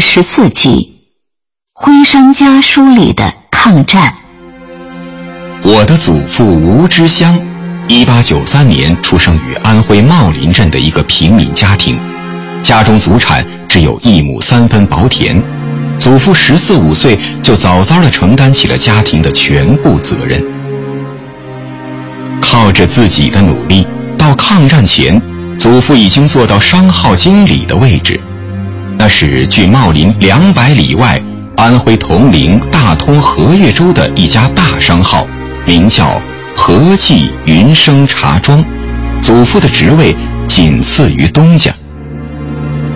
十四集，《徽商家书》里的抗战。我的祖父吴之乡，一八九三年出生于安徽茂林镇的一个平民家庭，家中祖产只有一亩三分薄田。祖父十四五岁就早早地承担起了家庭的全部责任，靠着自己的努力，到抗战前，祖父已经做到商号经理的位置。那是距茂林两百里外，安徽铜陵大通和悦州的一家大商号，名叫和记云生茶庄。祖父的职位仅次于东家。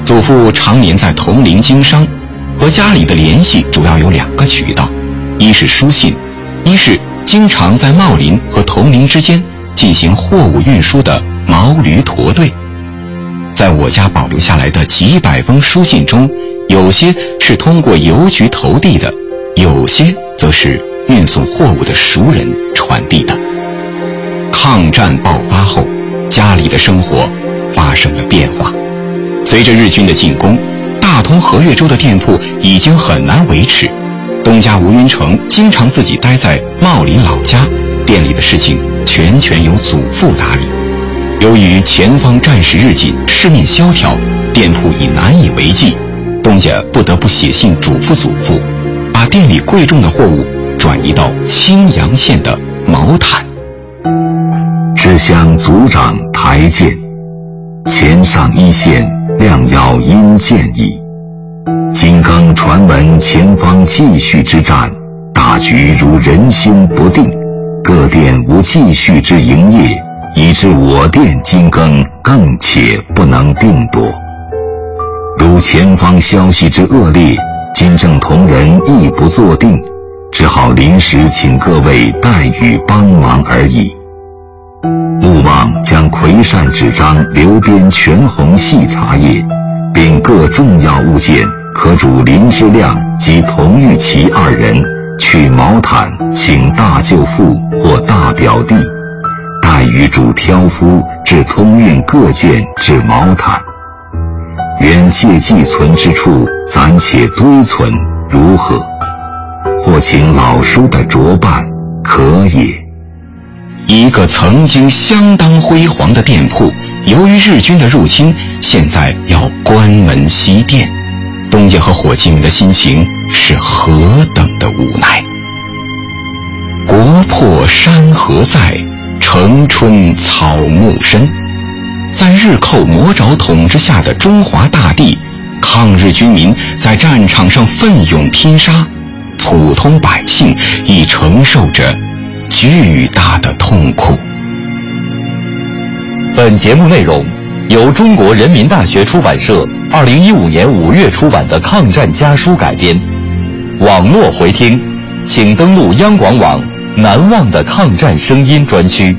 祖父常年在铜陵经商，和家里的联系主要有两个渠道：一是书信，一是经常在茂林和铜陵之间进行货物运输的毛驴驼队。在我家保留下来的几百封书信中，有些是通过邮局投递的，有些则是运送货物的熟人传递的。抗战爆发后，家里的生活发生了变化。随着日军的进攻，大通和悦州的店铺已经很难维持。东家吴云成经常自己待在茂林老家，店里的事情全权由祖父打理。由于前方战事日紧，市面萧条，店铺已难以为继，东家不得不写信嘱咐祖父，把店里贵重的货物转移到青阳县的毛坦。只向族长台谏，前上一线，亮要因见矣。今更传闻前方继续之战，大局如人心不定，各店无继续之营业。以致我店金更更且不能定夺。如前方消息之恶劣，今正同仁亦不坐定，只好临时请各位代予帮忙而已。勿忘将葵扇纸张、留边全红细茶叶，并各重要物件，可主林之亮及童玉琪二人去毛毯，请大舅父或大表弟。待与主挑夫至通运各件至毛毯，原借寄存之处暂且堆存，如何？或请老叔的着办，可也。一个曾经相当辉煌的店铺，由于日军的入侵，现在要关门熄店，东家和伙计们的心情是何等的无奈。国破山河在。城春草木深，在日寇魔爪统治下的中华大地，抗日军民在战场上奋勇拼杀，普通百姓亦承受着巨大的痛苦。本节目内容由中国人民大学出版社二零一五年五月出版的《抗战家书》改编。网络回听，请登录央广网。难忘的抗战声音专区。